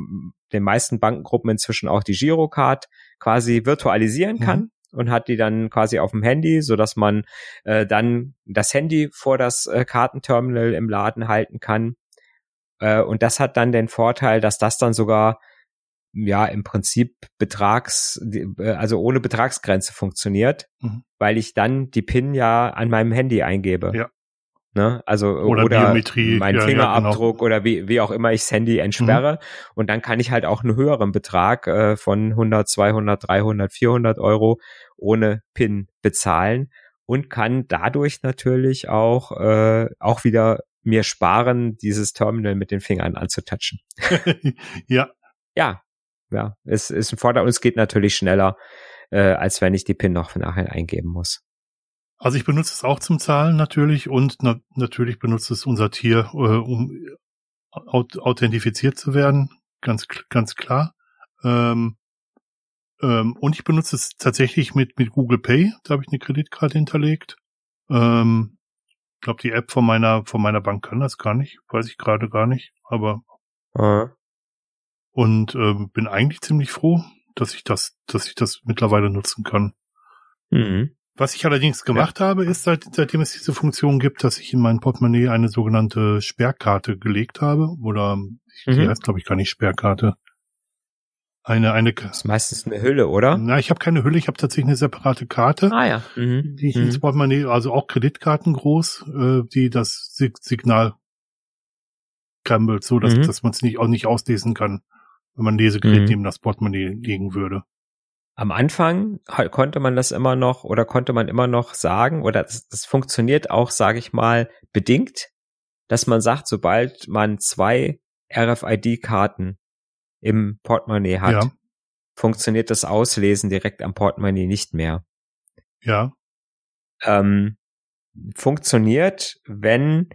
den meisten Bankengruppen inzwischen auch die Girocard quasi virtualisieren kann. Mhm und hat die dann quasi auf dem Handy, so dass man äh, dann das Handy vor das äh, Kartenterminal im Laden halten kann. Äh, und das hat dann den Vorteil, dass das dann sogar ja im Prinzip Betrags, äh, also ohne Betragsgrenze funktioniert, mhm. weil ich dann die PIN ja an meinem Handy eingebe. Ja. Ne? Also oder, oder Biometrie, mein ja, Fingerabdruck ja, genau. oder wie, wie auch immer ich das Handy entsperre. Mhm. Und dann kann ich halt auch einen höheren Betrag äh, von 100, 200, 300, 400 Euro ohne PIN bezahlen und kann dadurch natürlich auch äh, auch wieder mir sparen, dieses Terminal mit den Fingern anzutatschen. ja. Ja, ja, es ist ein Vorteil und es geht natürlich schneller, äh, als wenn ich die PIN noch nachher eingeben muss. Also ich benutze es auch zum Zahlen natürlich und na natürlich benutzt es unser Tier, äh, um aut authentifiziert zu werden, ganz ganz klar. Ähm, ähm, und ich benutze es tatsächlich mit mit Google Pay. Da habe ich eine Kreditkarte hinterlegt. Ähm, ich glaube, die App von meiner von meiner Bank kann das gar nicht, weiß ich gerade gar nicht. Aber äh. Und ähm, bin eigentlich ziemlich froh, dass ich das, dass ich das mittlerweile nutzen kann. Mhm. Was ich allerdings gemacht ja. habe, ist, seit, seitdem es diese Funktion gibt, dass ich in mein Portemonnaie eine sogenannte Sperrkarte gelegt habe. Oder mhm. die heißt, glaube ich, gar nicht Sperrkarte. Eine, eine. Das ist meistens eine Hülle, oder? Na, ich habe keine Hülle, ich habe tatsächlich eine separate Karte. Ah ja. Mhm. Die ich mhm. ins Portemonnaie, also auch Kreditkarten groß, äh, die das Signal krempelt, so dass, mhm. dass man es nicht, auch nicht auslesen kann, wenn man Lesegerät mhm. neben das Portemonnaie legen würde am Anfang konnte man das immer noch oder konnte man immer noch sagen oder das, das funktioniert auch, sage ich mal, bedingt, dass man sagt, sobald man zwei RFID-Karten im Portemonnaie hat, ja. funktioniert das Auslesen direkt am Portemonnaie nicht mehr. Ja. Ähm, funktioniert, wenn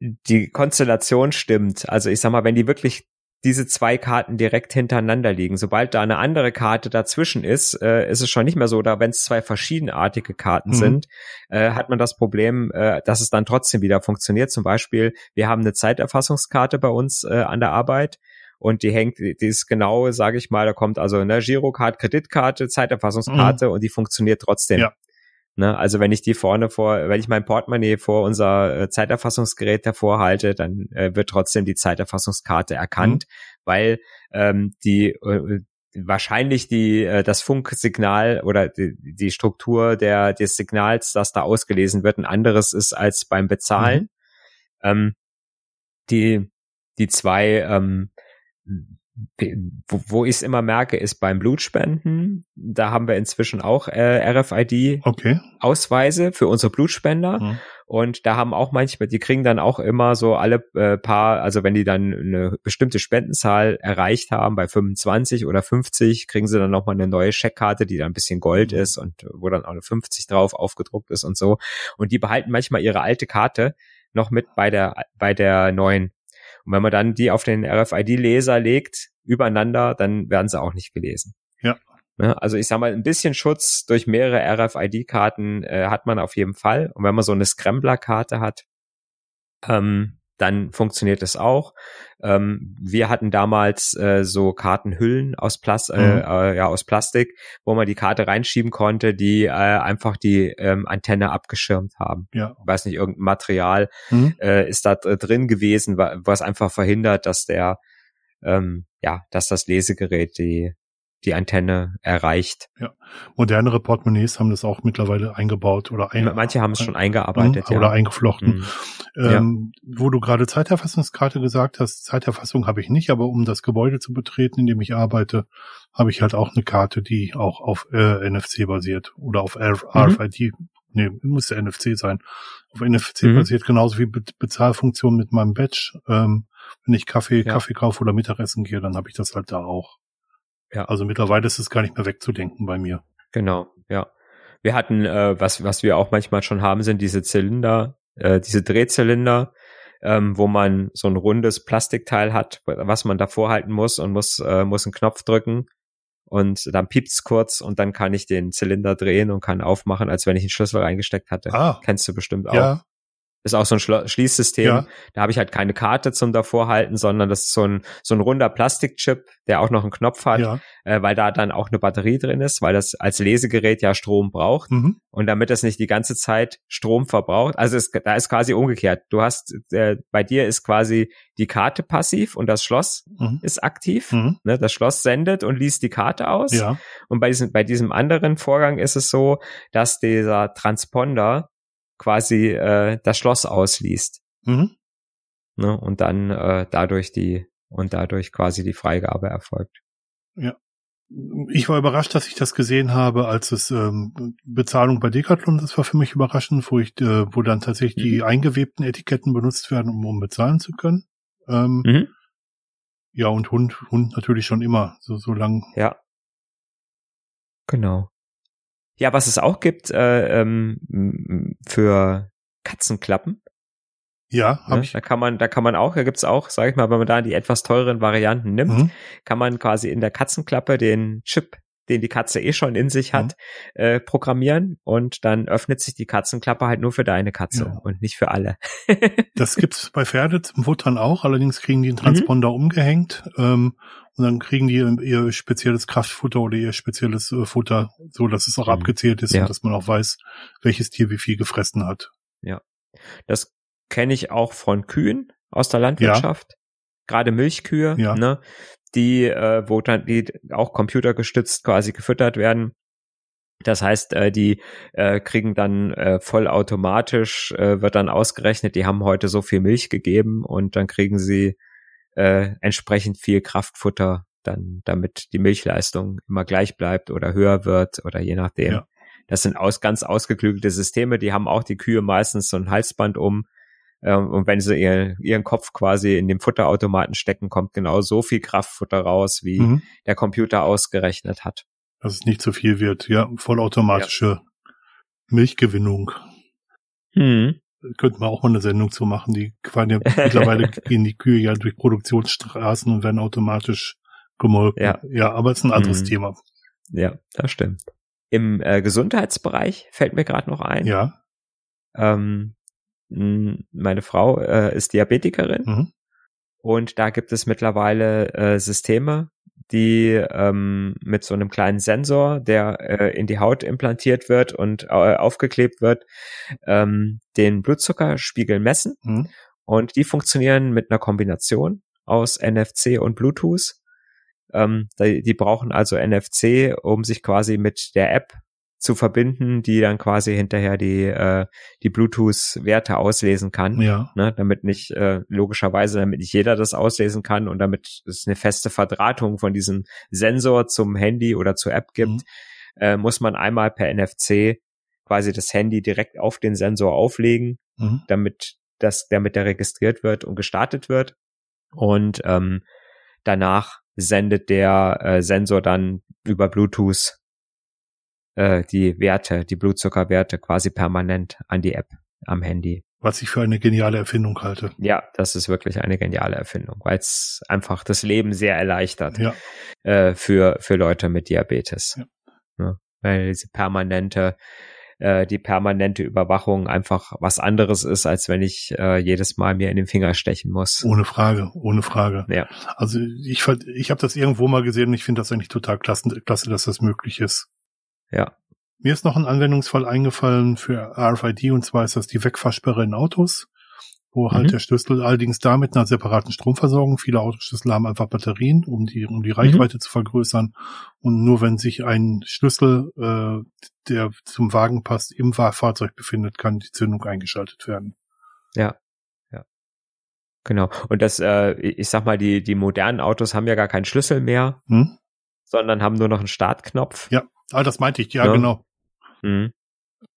die Konstellation stimmt. Also ich sag mal, wenn die wirklich diese zwei Karten direkt hintereinander liegen. Sobald da eine andere Karte dazwischen ist, äh, ist es schon nicht mehr so. Da wenn es zwei verschiedenartige Karten mhm. sind, äh, hat man das Problem, äh, dass es dann trotzdem wieder funktioniert. Zum Beispiel, wir haben eine Zeiterfassungskarte bei uns äh, an der Arbeit und die hängt, die ist genau, sage ich mal, da kommt also eine Girocard, Kreditkarte, Zeiterfassungskarte mhm. und die funktioniert trotzdem. Ja. Ne, also wenn ich die vorne vor, wenn ich mein Portemonnaie vor unser äh, Zeiterfassungsgerät hervorhalte, dann äh, wird trotzdem die Zeiterfassungskarte erkannt, mhm. weil ähm, die äh, wahrscheinlich die äh, das Funksignal oder die, die Struktur der des Signals, das da ausgelesen wird, ein anderes ist als beim Bezahlen. Mhm. Ähm, die die zwei ähm, wo, wo ich es immer merke, ist beim Blutspenden. Da haben wir inzwischen auch äh, RFID-Ausweise okay. für unsere Blutspender. Mhm. Und da haben auch manchmal, die kriegen dann auch immer so alle äh, paar, also wenn die dann eine bestimmte Spendenzahl erreicht haben, bei 25 oder 50, kriegen sie dann nochmal eine neue Scheckkarte, die dann ein bisschen Gold mhm. ist und wo dann auch eine 50 drauf aufgedruckt ist und so. Und die behalten manchmal ihre alte Karte noch mit bei der, bei der neuen und wenn man dann die auf den RFID-Leser legt, übereinander, dann werden sie auch nicht gelesen. Ja. Ne, also ich sag mal, ein bisschen Schutz durch mehrere RFID-Karten äh, hat man auf jeden Fall. Und wenn man so eine Scrambler-Karte hat, ähm, dann funktioniert es auch. Ähm, wir hatten damals äh, so Kartenhüllen aus, Plas äh, mhm. äh, ja, aus Plastik, wo man die Karte reinschieben konnte, die äh, einfach die ähm, Antenne abgeschirmt haben. Ja. Ich weiß nicht, irgendein Material mhm. äh, ist da drin gewesen, was einfach verhindert, dass der ähm, ja, dass das Lesegerät die die Antenne erreicht. Ja. Modernere Portemonnaies haben das auch mittlerweile eingebaut oder ein, Manche haben es schon eingearbeitet, oder ja. eingeflochten. Mhm. Ähm, Wo du gerade Zeiterfassungskarte gesagt hast, Zeiterfassung habe ich nicht, aber um das Gebäude zu betreten, in dem ich arbeite, habe ich halt auch eine Karte, die auch auf äh, NFC basiert oder auf RF Mhm. RFID. Nee, muss ja NFC sein. Auf NFC Mhm. basiert genauso wie Be Bezahlfunktion mit meinem Badge. Ähm, wenn ich Kaffee, Ja. Kaffee kaufe oder Mittagessen gehe, dann habe ich das halt da auch. Ja. Also mittlerweile ist es gar nicht mehr wegzudenken bei mir. Genau, ja. Wir hatten, äh, was, was wir auch manchmal schon haben, sind diese Zylinder, äh, diese Drehzylinder, ähm, wo man so ein rundes Plastikteil hat, was man davor halten muss und muss, äh, muss einen Knopf drücken und dann piept's kurz und dann kann ich den Zylinder drehen und kann aufmachen, als wenn ich einen Schlüssel reingesteckt hatte. Ah, Kennst du bestimmt auch. ja, Ist auch so ein Schlo Schließsystem. ja, Da habe ich halt keine Karte zum davorhalten, sondern das ist so ein, so ein runder Plastikchip, der auch noch einen Knopf hat, ja. äh, weil da dann auch eine Batterie drin ist, weil das als Lesegerät ja Strom braucht. Mhm. Und damit das nicht die ganze Zeit Strom verbraucht, also es, da ist quasi umgekehrt. Du hast, äh, bei dir ist quasi die Karte passiv und das Schloss Mhm. ist aktiv. Mhm. Ne, das Schloss sendet und liest die Karte aus. Ja, Und bei diesem, bei diesem anderen Vorgang ist es so, dass dieser Transponder quasi äh, das Schloss ausliest. mhm. Ne, und dann äh, dadurch die und dadurch quasi die Freigabe erfolgt. Ich war überrascht, dass ich das gesehen habe, als es ähm, Bezahlung bei Decathlon, das war für mich überraschend, wo ich, äh, wo dann tatsächlich die Mhm. eingewebten Etiketten benutzt werden, um, um bezahlen zu können. Ähm, Mhm. Ja, und Hund, Hund natürlich schon immer, so, so lang. Ja. Genau. Ja, was es auch gibt äh, ähm, für Katzenklappen. Ja, habe Ne? ich. Da kann man, da kann man auch, da gibt's auch, sage ich mal, wenn man da die etwas teureren Varianten nimmt, Mhm. kann man quasi in der Katzenklappe den Chip, den die Katze eh schon in sich hat, äh, programmieren und dann öffnet sich die Katzenklappe halt nur für deine Katze Ja. und nicht für alle. Das gibt's bei Pferde zum Futtern auch, allerdings kriegen die einen Mhm. Transponder umgehängt ähm, und dann kriegen die ihr spezielles Kraftfutter oder ihr spezielles äh, Futter, so dass es auch Mhm. abgezählt ist Ja. und dass man auch weiß, welches Tier wie viel gefressen hat. Das kenne ich auch von Kühen aus der Landwirtschaft. Gerade Milchkühe, Ja. ne, die, äh, wo dann die auch computergestützt quasi gefüttert werden. Das heißt, äh, die äh, kriegen dann äh, vollautomatisch, äh, wird dann ausgerechnet, die haben heute so viel Milch gegeben und dann kriegen sie äh, entsprechend viel Kraftfutter, dann damit die Milchleistung immer gleich bleibt oder höher wird oder je nachdem. Ja. Das sind aus, ganz ausgeklügelte Systeme, die haben auch die Kühe meistens so ein Halsband um. Ähm, und wenn sie ihr, ihren Kopf quasi in den Futterautomaten stecken, kommt genau so viel Kraftfutter raus, wie Mhm. der Computer ausgerechnet hat. Dass es nicht zu viel wird. Ja, vollautomatische Milchgewinnung. Hm. Könnten wir auch mal eine Sendung zu machen. Die fahren ja mittlerweile gehen die Kühe ja durch Produktionsstraßen und werden automatisch gemolken. Ja. ja aber es ist ein anderes Mhm. Thema. Ja, das stimmt. Im äh, Gesundheitsbereich fällt mir gerade noch ein. Ja. Ähm, meine Frau äh, ist Diabetikerin Mhm. und da gibt es mittlerweile äh, Systeme, die ähm, mit so einem kleinen Sensor, der äh, in die Haut implantiert wird und äh, aufgeklebt wird, ähm, den Blutzuckerspiegel messen Mhm. und die funktionieren mit einer Kombination aus NFC und Bluetooth. Ähm, die, die brauchen also NFC, um sich quasi mit der App zu verbinden, die dann quasi hinterher die, äh, die Bluetooth-Werte auslesen kann Ja. ne, damit nicht äh, logischerweise, damit nicht jeder das auslesen kann und damit es eine feste Verdrahtung von diesem Sensor zum Handy oder zur App gibt, Mhm. äh, muss man einmal per NFC quasi das Handy direkt auf den Sensor auflegen, Mhm. damit das, damit der registriert wird und gestartet wird und ähm, danach sendet der äh, Sensor dann über Bluetooth äh, die Werte, die Blutzuckerwerte quasi permanent an die App am Handy. Was ich für eine geniale Erfindung halte. Ja, das ist wirklich eine geniale Erfindung, weil es einfach das Leben sehr erleichtert Ja. äh, für für Leute mit Diabetes, Ja. ne? weil diese permanente äh, die permanente Überwachung einfach was anderes ist, als wenn ich äh, jedes Mal mir in den Finger stechen muss. Ohne Frage, ohne Frage. Ja. Also ich, ich habe das irgendwo mal gesehen und ich finde das eigentlich total klasse, klasse, dass das möglich ist. Ja. Mir ist noch ein Anwendungsfall eingefallen für RFID und zwar ist das die Wegfahrsperre in Autos, wo halt mhm. der Schlüssel allerdings da mit einer separaten Stromversorgung, viele Autoschlüssel haben einfach Batterien, um die, um die mhm. Reichweite mhm. zu vergrößern. Und nur wenn sich ein Schlüssel, äh, der zum Wagen passt, im Fahrzeug befindet, kann die Zündung eingeschaltet werden. Ja. Ja. Genau. Und das, äh, ich sag mal, die, die modernen Autos haben ja gar keinen Schlüssel mehr, hm? sondern haben nur noch einen Startknopf. Ja, ah, das meinte ich, ja, ja. genau. Mhm.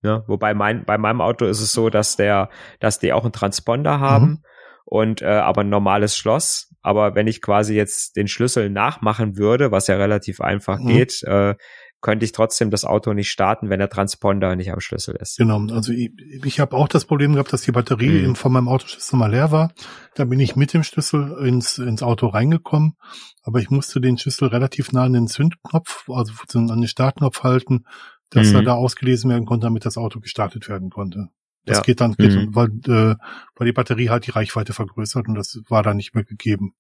Ja, wobei mein, bei meinem Auto ist es so, dass der, dass die auch einen Transponder haben mhm. und äh, aber ein normales Schloss. Aber wenn ich quasi jetzt den Schlüssel nachmachen würde, was ja relativ einfach mhm. geht, äh, könnte ich trotzdem das Auto nicht starten, wenn der Transponder nicht am Schlüssel ist. Genau, also ich, ich habe auch das Problem gehabt, dass die Batterie mhm. von meinem Autoschlüssel mal leer war. Da bin ich mit dem Schlüssel ins, ins Auto reingekommen, aber ich musste den Schlüssel relativ nah an den Zündknopf, also an den Startknopf halten, dass mhm. er da ausgelesen werden konnte, damit das Auto gestartet werden konnte. Das ja. geht dann, geht, mhm. weil, äh, weil die Batterie halt die Reichweite vergrößert und das war da nicht mehr gegeben.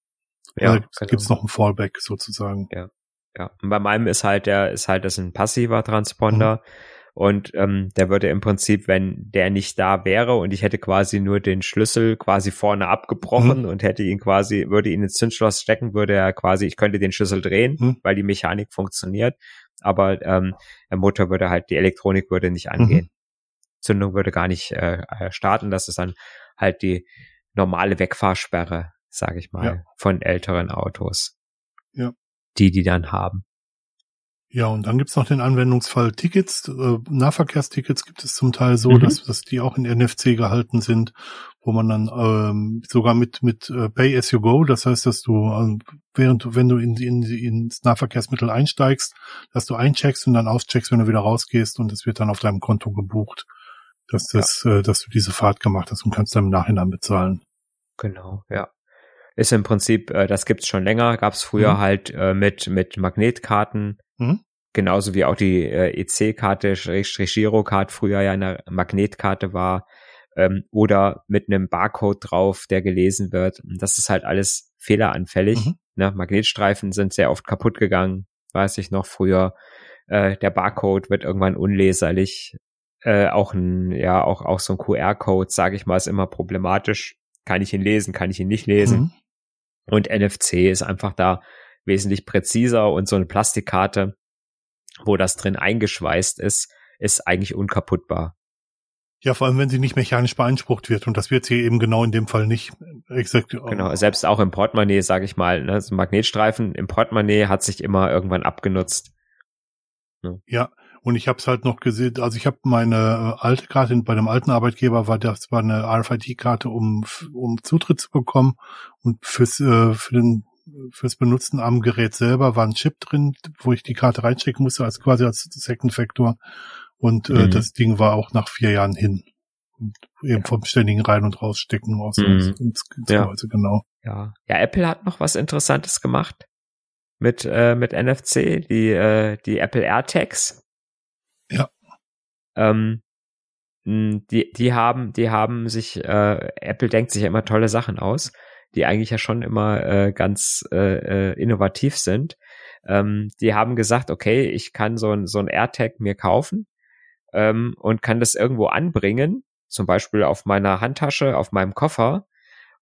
Ja, da genau. gibt's noch ein Fallback sozusagen. Ja, ja. Und bei meinem ist halt der, ist halt das ein passiver Transponder. Mhm. Und ähm, der würde im Prinzip, wenn der nicht da wäre und ich hätte quasi nur den Schlüssel quasi vorne abgebrochen mhm. und hätte ihn quasi, würde ihn ins Zündschloss stecken, würde er quasi, ich könnte den Schlüssel drehen, mhm. weil die Mechanik funktioniert aber ähm, der Motor würde halt, die Elektronik würde nicht angehen. Mhm. Zündung würde gar nicht äh, äh, starten. Das ist dann halt die normale Wegfahrsperre, sage ich mal, ja. von älteren Autos. Ja. Die, die dann haben. Ja, und dann gibt's noch den Anwendungsfall Tickets. Äh, Nahverkehrstickets gibt es zum Teil so, mhm. dass, dass die auch in NFC gehalten sind, wo man dann ähm, sogar mit mit äh, Pay as you go, das heißt, dass du äh, während du wenn du in, in ins Nahverkehrsmittel einsteigst, dass du eincheckst und dann auscheckst, wenn du wieder rausgehst und es wird dann auf deinem Konto gebucht, dass das, ja. äh, dass du diese Fahrt gemacht hast und kannst dann im Nachhinein bezahlen. Genau, ja ist im Prinzip, äh, das gibt's schon länger, gab's früher mhm. halt äh, mit mit Magnetkarten, mhm. genauso wie auch die äh, EC-Karte, Girocard früher ja eine Magnetkarte war ähm, oder mit einem Barcode drauf, der gelesen wird. Das ist halt alles fehleranfällig. Mhm. Ne? Magnetstreifen sind sehr oft kaputt gegangen, weiß ich noch früher. Äh, der Barcode wird irgendwann unleserlich. Äh, auch ein, ja, auch, auch so ein QR-Code, sage ich mal, ist immer problematisch. Kann ich ihn lesen, kann ich ihn nicht lesen. Mhm. Und NFC ist einfach da wesentlich präziser und so eine Plastikkarte, wo das drin eingeschweißt ist, ist eigentlich unkaputtbar. Ja, vor allem, wenn sie nicht mechanisch beansprucht wird. Und das wird sie eben genau in dem Fall nicht. Exakt. Genau, selbst auch im Portemonnaie, sage ich mal. Ne? So ein Magnetstreifen im Portemonnaie hat sich immer irgendwann abgenutzt. Ja, ja und ich habe es halt noch gesehen. Also ich habe meine äh, alte Karte bei dem alten Arbeitgeber war das war eine RFID-Karte, um um Zutritt zu bekommen. Und fürs äh, für den fürs Benutzen am Gerät selber war ein Chip drin, wo ich die Karte reinstecken musste, als quasi als Second Factor. Und äh, mhm. das Ding war auch nach vier Jahren hin. Und eben vom ständigen Rein- und Rausstecken aus. Mhm. Ins, ins ja. genau. Ja. ja, Apple hat noch was Interessantes gemacht mit, äh, mit NFC, die, äh, die Apple AirTags. Ähm, die, die haben, die haben sich, äh, Apple denkt sich ja immer tolle Sachen aus, die eigentlich ja schon immer äh, ganz äh, äh innovativ sind. Ähm, die haben gesagt, okay, ich kann so ein, so ein AirTag mir kaufen ähm, und kann das irgendwo anbringen, zum Beispiel auf meiner Handtasche, auf meinem Koffer.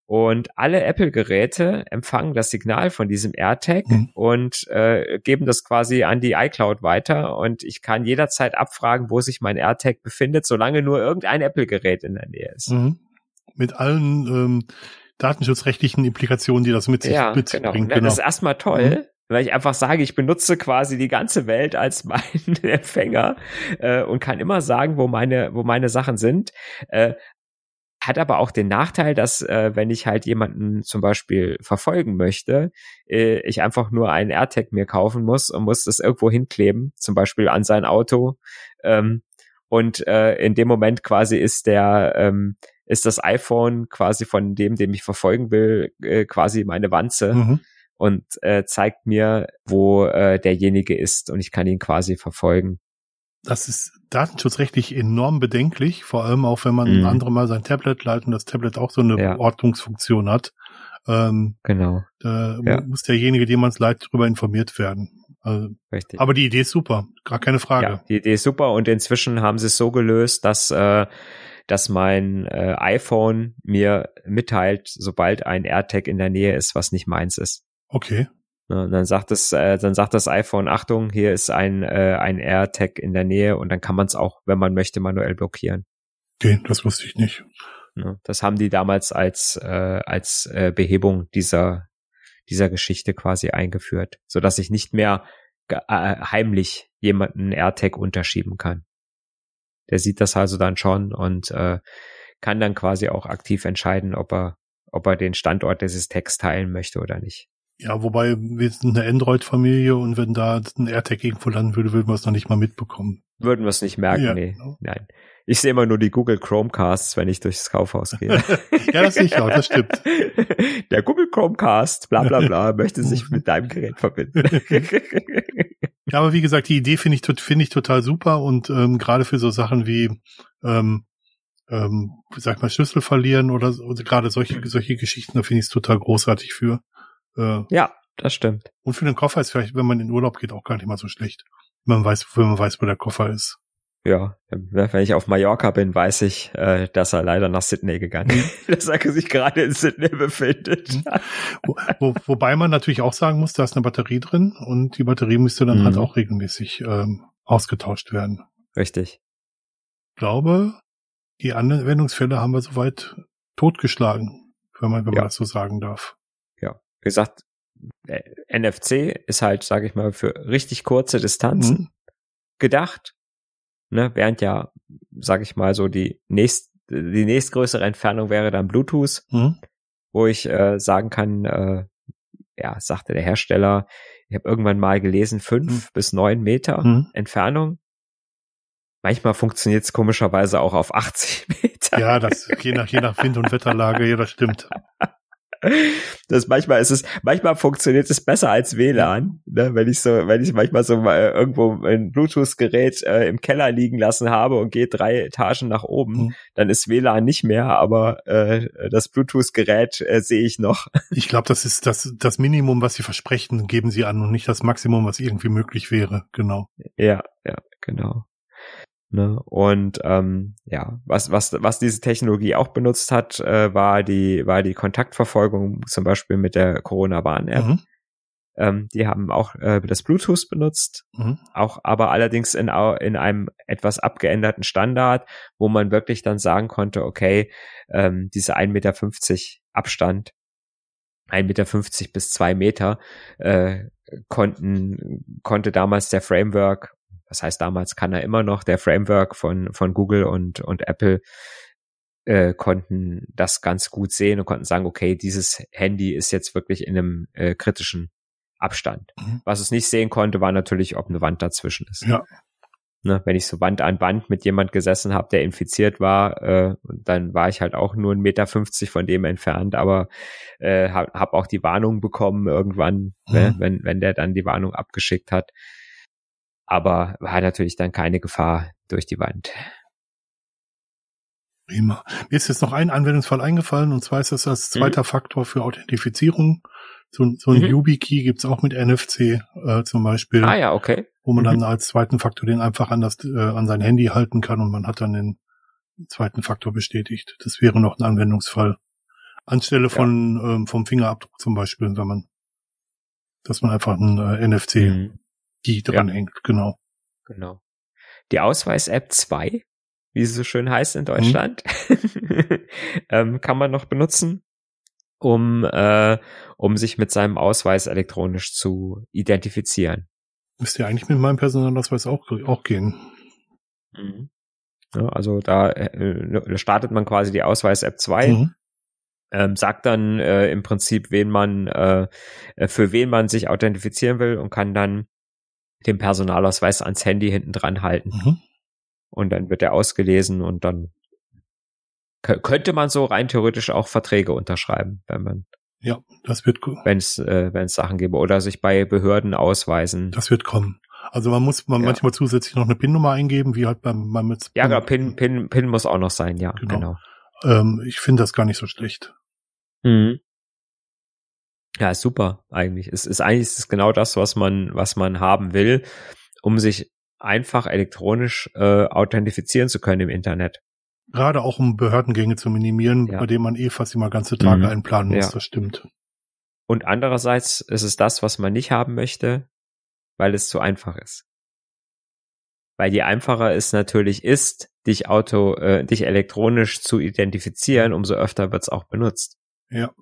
Und alle Apple-Geräte empfangen das Signal von diesem AirTag mhm. und äh, geben das quasi an die iCloud weiter. Und ich kann jederzeit abfragen, wo sich mein AirTag befindet, solange nur irgendein Apple-Gerät in der Nähe ist. Mhm. Mit allen ähm, datenschutzrechtlichen Implikationen, die das mit sich, ja, mit genau. bringt. Genau. Das ist erstmal toll. Mhm weil ich einfach sage, ich benutze quasi die ganze Welt als meinen Empfänger äh, und kann immer sagen, wo meine, wo meine Sachen sind. Äh, hat aber auch den Nachteil, dass äh, wenn ich halt jemanden zum Beispiel verfolgen möchte, äh, ich einfach nur einen AirTag mir kaufen muss und muss das irgendwo hinkleben, zum Beispiel an sein Auto. Ähm, und äh, in dem Moment quasi ist der ähm, ist das iPhone quasi von dem, dem ich verfolgen will, äh, quasi meine Wanze. Mhm und äh, zeigt mir, wo äh, derjenige ist und ich kann ihn quasi verfolgen. Das ist datenschutzrechtlich enorm bedenklich, vor allem auch wenn man mhm. andere mal sein Tablet leitet und das Tablet auch so eine ja. Ortungsfunktion hat. Ähm, genau. Da ja. muss derjenige, dem man es leitet, darüber informiert werden. Also, Richtig. Aber die Idee ist super, gar keine Frage. Ja, die Idee ist super und inzwischen haben sie es so gelöst, dass äh, dass mein äh, iPhone mir mitteilt, sobald ein AirTag in der Nähe ist, was nicht meins ist. Okay. Ne, dann sagt es, äh, dann sagt das iPhone, Achtung, hier ist ein, äh, ein AirTag in der Nähe und dann kann man es auch, wenn man möchte, manuell blockieren. Okay, das wusste ich nicht. Ne, das haben die damals als, äh, als äh, Behebung dieser, dieser Geschichte quasi eingeführt, so dass ich nicht mehr äh, heimlich jemanden AirTag unterschieben kann. Der sieht das also dann schon und äh, kann dann quasi auch aktiv entscheiden, ob er, ob er den Standort dieses Tags teilen möchte oder nicht. Ja, wobei wir sind eine Android-Familie und wenn da ein AirTag irgendwo landen würde, würden wir es noch nicht mal mitbekommen. Würden wir es nicht merken, ja, nee. Genau. Nein. Ich sehe immer nur die Google Chromecasts, wenn ich durchs Kaufhaus gehe. ja, das sehe ich auch, das stimmt. Der Google Chromecast, bla bla bla, möchte sich mit deinem Gerät verbinden. ja, aber wie gesagt, die Idee finde ich, finde ich total super und ähm, gerade für so Sachen wie ähm, ähm, sag mal, Schlüssel verlieren oder, oder gerade solche, solche Geschichten, da finde ich es total großartig für. Äh, ja, das stimmt. Und für den Koffer ist vielleicht, wenn man in Urlaub geht, auch gar nicht mal so schlecht. Wenn man weiß, wenn man weiß, wo der Koffer ist. Ja, wenn ich auf Mallorca bin, weiß ich, äh, dass er leider nach Sydney gegangen ist, dass er sich gerade in Sydney befindet. Mhm. Wo, wo, wobei man natürlich auch sagen muss, da ist eine Batterie drin und die Batterie müsste dann halt mhm. halt auch regelmäßig ähm, ausgetauscht werden. Richtig. Ich glaube, die Anwendungsfälle haben wir soweit totgeschlagen, wenn man, wenn ja. man das so sagen darf wie gesagt, äh, NFC ist halt, sage ich mal, für richtig kurze Distanzen mhm. gedacht. Ne, während ja, sage ich mal, so die nächst die nächstgrößere Entfernung wäre dann Bluetooth, mhm. wo ich äh, sagen kann, äh, ja, sagte der Hersteller, ich habe irgendwann mal gelesen, fünf mhm. bis neun Meter mhm. Entfernung. Manchmal funktioniert es komischerweise auch auf 80 Meter. Ja, das je nach je nach Wind und Wetterlage, ja, das stimmt. Das manchmal ist es, manchmal funktioniert es besser als WLAN, ne? wenn ich so, wenn ich manchmal so mal irgendwo ein Bluetooth-Gerät äh, im Keller liegen lassen habe und gehe drei Etagen nach oben, mhm. dann ist WLAN nicht mehr, aber äh, das Bluetooth-Gerät äh, sehe ich noch. Ich glaube, das ist das, das Minimum, was sie versprechen, geben sie an und nicht das Maximum, was irgendwie möglich wäre, genau. Ja, ja, genau. Ne? Und ähm, ja, was, was, was diese Technologie auch benutzt hat, äh, war die, war die Kontaktverfolgung, zum Beispiel mit der Corona-Warn-App. Mhm. Ähm, die haben auch äh, das Bluetooth benutzt, mhm. auch aber allerdings in, in einem etwas abgeänderten Standard, wo man wirklich dann sagen konnte, okay, ähm, diese 1,50 Meter Abstand, 1,50 Meter bis zwei Meter, äh, konnten, konnte damals der Framework das heißt, damals kann er immer noch, der Framework von, von Google und, und Apple äh, konnten das ganz gut sehen und konnten sagen, okay, dieses Handy ist jetzt wirklich in einem äh, kritischen Abstand. Mhm. Was es nicht sehen konnte, war natürlich, ob eine Wand dazwischen ist. Ja. Ne, wenn ich so Wand an Wand mit jemand gesessen habe, der infiziert war, äh, dann war ich halt auch nur ein Meter fünfzig von dem entfernt, aber äh, habe hab auch die Warnung bekommen irgendwann, ne, mhm. ne, wenn, wenn der dann die Warnung abgeschickt hat aber war natürlich dann keine Gefahr durch die Wand. Prima. Mir ist jetzt noch ein Anwendungsfall eingefallen, und zwar ist das als zweiter mhm. Faktor für Authentifizierung. So, so ein mhm. YubiKey gibt's auch mit NFC äh, zum Beispiel. Ah ja, okay. Wo man mhm. dann als zweiten Faktor den einfach an, das, äh, an sein Handy halten kann und man hat dann den zweiten Faktor bestätigt. Das wäre noch ein Anwendungsfall. Anstelle von ja. ähm, vom Fingerabdruck zum Beispiel, wenn man, dass man einfach ein äh, NFC mhm die dran ja. hängt, genau. Genau. Die Ausweis-App 2, wie sie so schön heißt in Deutschland, mhm. ähm, kann man noch benutzen, um, äh, um sich mit seinem Ausweis elektronisch zu identifizieren. Müsste ja eigentlich mit meinem Personalausweis auch, auch gehen. Mhm. Ja, also da äh, startet man quasi die Ausweis-App 2, mhm. ähm, sagt dann äh, im Prinzip, wen man, äh, für wen man sich authentifizieren will und kann dann den Personalausweis ans Handy hinten dran halten. Mhm. Und dann wird er ausgelesen und dann könnte man so rein theoretisch auch Verträge unterschreiben, wenn man ja, das wird wenn es äh, wenn es Sachen gäbe oder sich bei Behörden ausweisen. Das wird kommen. Also man muss man ja. manchmal zusätzlich noch eine PIN-Nummer eingeben, wie halt beim, beim mit, Ja, genau, PIN, PIN, PIN muss auch noch sein, ja, genau. genau. Ähm, ich finde das gar nicht so schlecht. Mhm. Ja, super eigentlich. Es ist eigentlich ist es genau das, was man, was man haben will, um sich einfach elektronisch äh, authentifizieren zu können im Internet. Gerade auch um Behördengänge zu minimieren, Ja. bei denen man eh fast immer ganze Tage Mhm. einplanen muss, Ja. das stimmt. Und andererseits ist es das, was man nicht haben möchte, weil es zu einfach ist. Weil je einfacher es natürlich ist, dich auto, äh, dich elektronisch zu identifizieren, umso öfter wird es auch benutzt. Ja,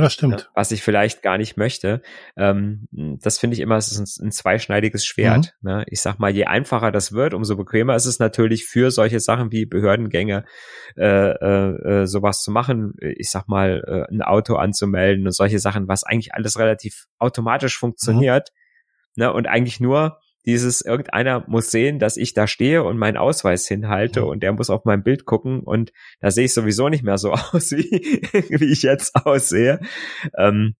das stimmt. Ja, was ich vielleicht gar nicht möchte. Ähm, das finde ich immer es ist ein, ein zweischneidiges Schwert. Ne? Ich sag mal, je einfacher das wird, umso bequemer ist es natürlich für solche Sachen wie Behördengänge äh, äh, äh, sowas zu machen. Ich sag mal, äh, ein Auto anzumelden und solche Sachen, was eigentlich alles relativ automatisch funktioniert. Ne? Und eigentlich nur dieses, irgendeiner muss sehen, dass ich da stehe und meinen Ausweis hinhalte und der muss auf mein Bild gucken und da sehe ich sowieso nicht mehr so aus, wie, wie ich jetzt aussehe. Ähm,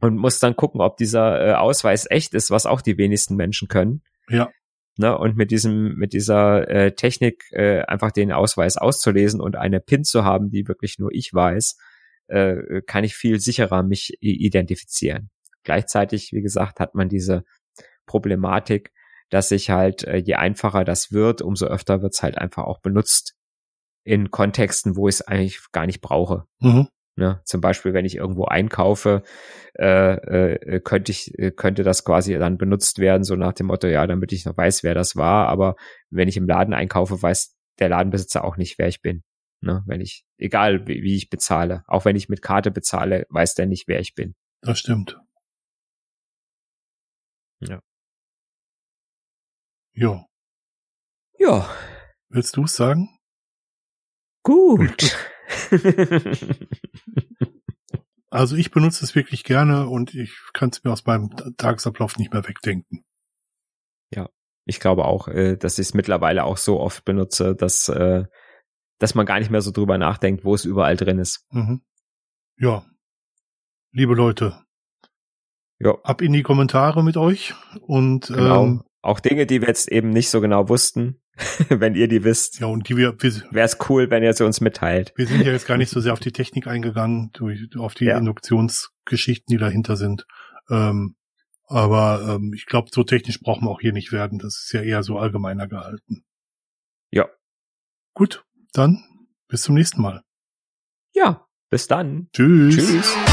und muss dann gucken, ob dieser äh, Ausweis echt ist, was auch die wenigsten Menschen können. Ja. Ne, und mit diesem, mit dieser äh, Technik äh, einfach den Ausweis auszulesen und eine PIN zu haben, die wirklich nur ich weiß, äh, kann ich viel sicherer mich identifizieren. Gleichzeitig, wie gesagt, hat man diese Problematik, dass sich halt, äh, je einfacher das wird, umso öfter wird's halt einfach auch benutzt in Kontexten, wo ich es eigentlich gar nicht brauche. Mhm. Ne? Zum Beispiel, wenn ich irgendwo einkaufe, äh, äh, könnte ich, äh, könnte das quasi dann benutzt werden, so nach dem Motto, ja, damit ich noch weiß, wer das war. Aber wenn ich im Laden einkaufe, weiß der Ladenbesitzer auch nicht, wer ich bin. Ne? Wenn ich, egal wie, wie ich bezahle, auch wenn ich mit Karte bezahle, weiß der nicht, wer ich bin. Das stimmt. Ja. Jo. Ja, Willst du es sagen? gut. Also ich benutze es wirklich gerne und ich kann es mir aus meinem Tagesablauf nicht mehr wegdenken. ich glaube auch, äh, dass ich es mittlerweile auch so oft benutze, dass, äh, dass man gar nicht mehr so drüber nachdenkt, wo es überall drin ist. Mhm. Ja. Liebe Leute, Ja, ab in die Kommentare mit euch und genau. ähm, auch Dinge, die wir jetzt eben nicht so genau wussten, wenn ihr die wisst, ja und die wir, wir wäre es cool, wenn ihr sie uns mitteilt. wir sind ja jetzt gar nicht so sehr auf die Technik eingegangen, durch, auf die Ja. Induktionsgeschichten, die dahinter sind. Ähm, aber ähm, ich glaube, so technisch brauchen wir auch hier nicht werden. Das ist ja eher so allgemeiner gehalten. Ja. Gut, dann bis zum nächsten Mal. Ja, bis dann. Tschüss. Tschüss.